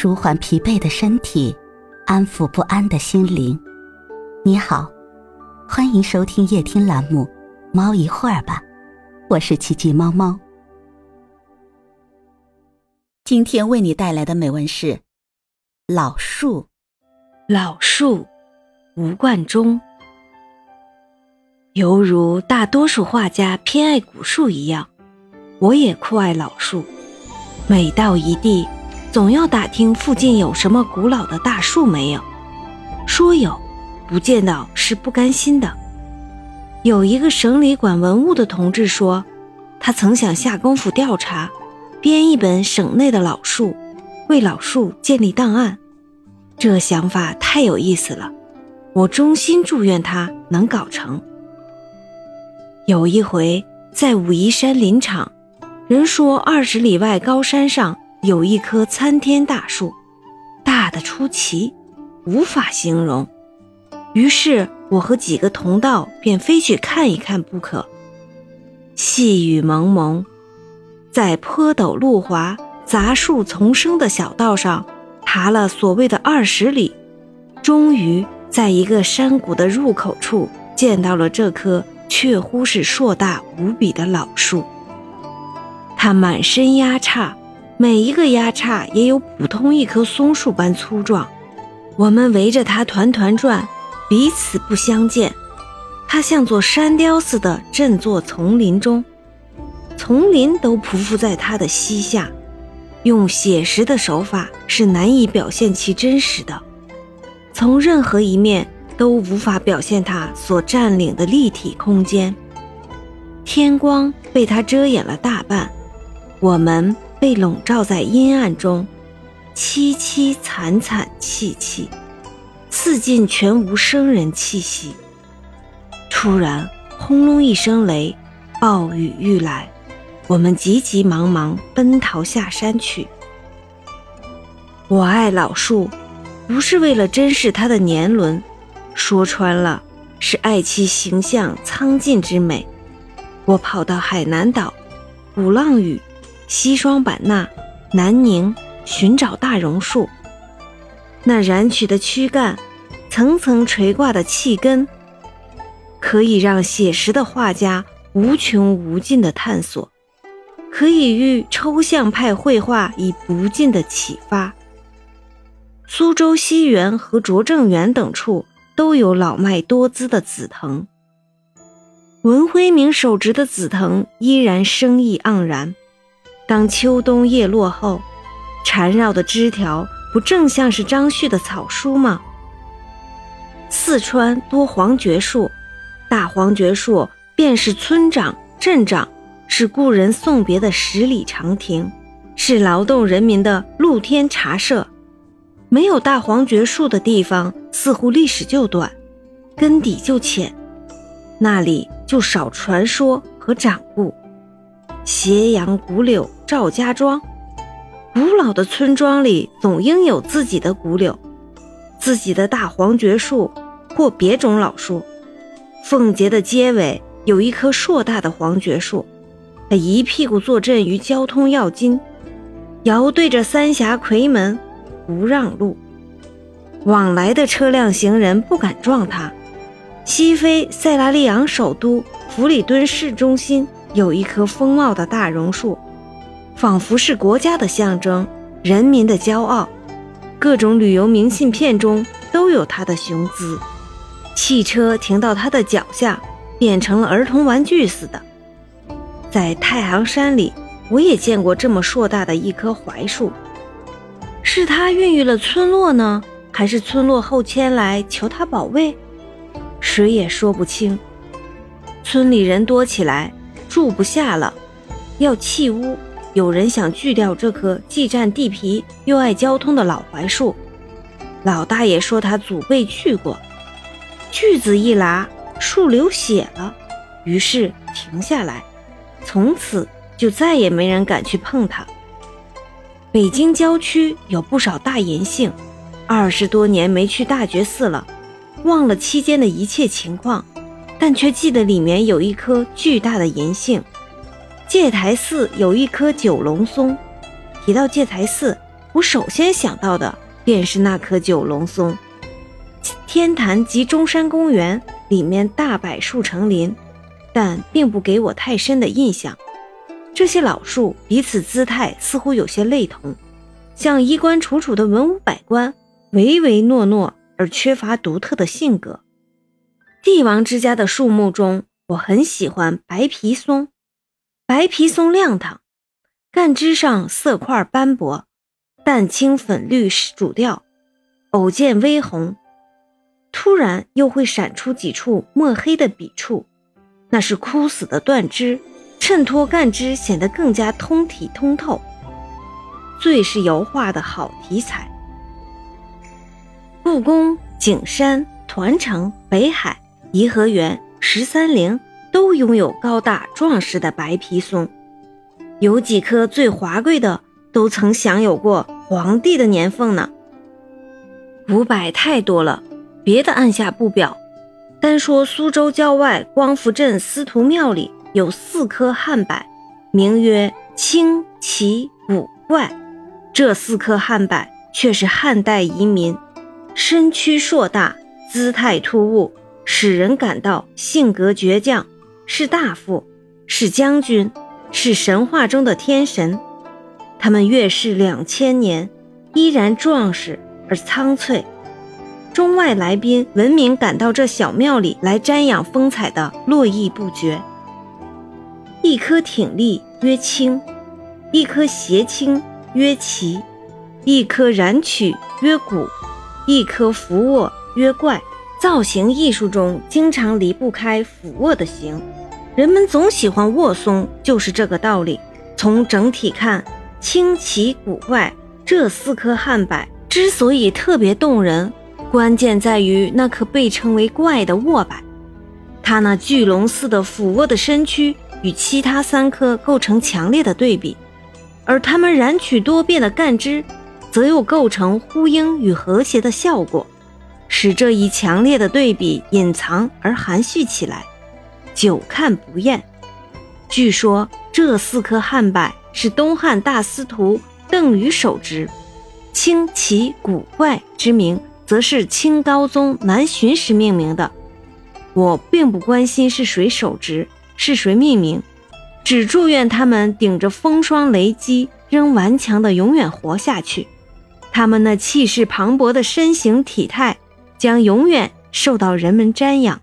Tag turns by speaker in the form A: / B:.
A: 舒缓疲惫的身体，安抚不安的心灵。你好，欢迎收听夜听栏目《猫一会儿吧》，我是奇迹猫猫。今天为你带来的美文是《老树》。
B: 老树，吴冠中。犹如大多数画家偏爱古树一样，我也酷爱老树。每到一地，总要打听附近有什么古老的大树没有。说有，不见到是不甘心的。有一个省里管文物的同志说，他曾想下功夫调查，编一本省内的老树，为老树建立档案。这想法太有意思了，我衷心祝愿他能搞成。有一回在武夷山林场。人说，二十里外高山上有一棵参天大树，大的出奇，无法形容。于是我和几个同道便非去看一看不可。细雨蒙蒙，在坡陡路滑、杂树丛生的小道上爬了所谓的二十里，终于在一个山谷的入口处见到了这棵确乎是硕大无比的老树。它满身丫叉，每一个丫叉也有普通一棵松树般粗壮。我们围着它团团转，彼此不相见。它像座山雕似的振作丛林中，丛林都匍匐在它的膝下。用写实的手法是难以表现其真实的，从任何一面都无法表现它所占领的立体空间。天光被它遮掩了大半。我们被笼罩在阴暗中，凄凄惨惨戚戚，四近全无生人气息。突然，轰隆一声雷，暴雨欲来，我们急急忙忙奔逃下山去。我爱老树，不是为了珍视它的年轮，说穿了，是爱其形象苍劲之美。我跑到海南岛，鼓浪屿。西双版纳、南宁寻找大榕树，那燃曲的躯干，层层垂挂的气根，可以让写实的画家无穷无尽的探索，可以与抽象派绘画以不尽的启发。苏州西园和拙政园等处都有老迈多姿的紫藤，文辉明手植的紫藤依然生意盎然。当秋冬叶落后，缠绕的枝条不正像是张旭的草书吗？四川多黄桷树，大黄桷树便是村长、镇长，是故人送别的十里长亭，是劳动人民的露天茶社。没有大黄桷树的地方，似乎历史就短，根底就浅，那里就少传说和掌故。斜阳古柳赵家庄，古老的村庄里总应有自己的古柳，自己的大黄桷树或别种老树。凤节的街尾有一棵硕大的黄桷树，它一屁股坐镇于交通要津，遥对着三峡夔门，不让路，往来的车辆行人不敢撞它。西非塞拉利昂首都弗里敦市中心。有一棵丰茂的大榕树，仿佛是国家的象征，人民的骄傲。各种旅游明信片中都有它的雄姿。汽车停到它的脚下，变成了儿童玩具似的。在太行山里，我也见过这么硕大的一棵槐树。是它孕育了村落呢，还是村落后迁来求它保卫？谁也说不清。村里人多起来。住不下了，要弃屋。有人想锯掉这棵既占地皮又爱交通的老槐树。老大爷说他祖辈锯过，锯子一拉，树流血了，于是停下来。从此就再也没人敢去碰它。北京郊区有不少大银杏，二十多年没去大觉寺了，忘了期间的一切情况。但却记得里面有一棵巨大的银杏，戒台寺有一棵九龙松。提到戒台寺，我首先想到的便是那棵九龙松。天坛及中山公园里面大柏树成林，但并不给我太深的印象。这些老树彼此姿态似乎有些类同，像衣冠楚楚的文武百官，唯唯诺诺而缺乏独特的性格。帝王之家的树木中，我很喜欢白皮松。白皮松亮堂，干枝上色块斑驳，淡青粉绿主调，偶见微红。突然又会闪出几处墨黑的笔触，那是枯死的断枝，衬托干枝显得更加通体通透。最是油画的好题材。故宫、景山、团城、北海、颐和园、十三陵都拥有高大壮实的白皮松，有几棵最华贵的都曾享有过皇帝的年俸呢。五百太多了。别的按下不表，单说苏州郊外光福镇司徒庙里有四棵汉柏，名曰青奇古怪。这四棵汉柏却是汉代遗民，身躯硕大，姿态突兀，使人感到性格倔强，是大夫，是将军，是神话中的天神。他们越是两千年，依然壮实而苍翠。中外来宾闻名赶到这小庙里来瞻仰风采的络绎不绝。一颗挺立曰清，一颗斜倾曰奇，一颗然曲曰古，一颗俯卧曰怪。造型艺术中经常离不开俯卧的形，人们总喜欢卧松，就是这个道理。从整体看，清奇古怪这四棵汉柏之所以特别动人。关键在于那棵被称为“怪”的卧柏，它那巨龙似的俯卧的身躯与其他三棵构成强烈的对比，而它们染曲多变的干枝，则又构成呼应与和谐的效果，使这一强烈的对比隐藏而含蓄起来，久看不厌。据说这四棵汉柏是东汉大司徒邓禹手植，清奇古怪之名。则是清高宗南巡时命名的。我并不关心是谁手植，是谁命名，只祝愿他们顶着风霜雷击，仍顽强的永远活下去。他们那气势磅礴的身形体态，将永远受到人们瞻仰。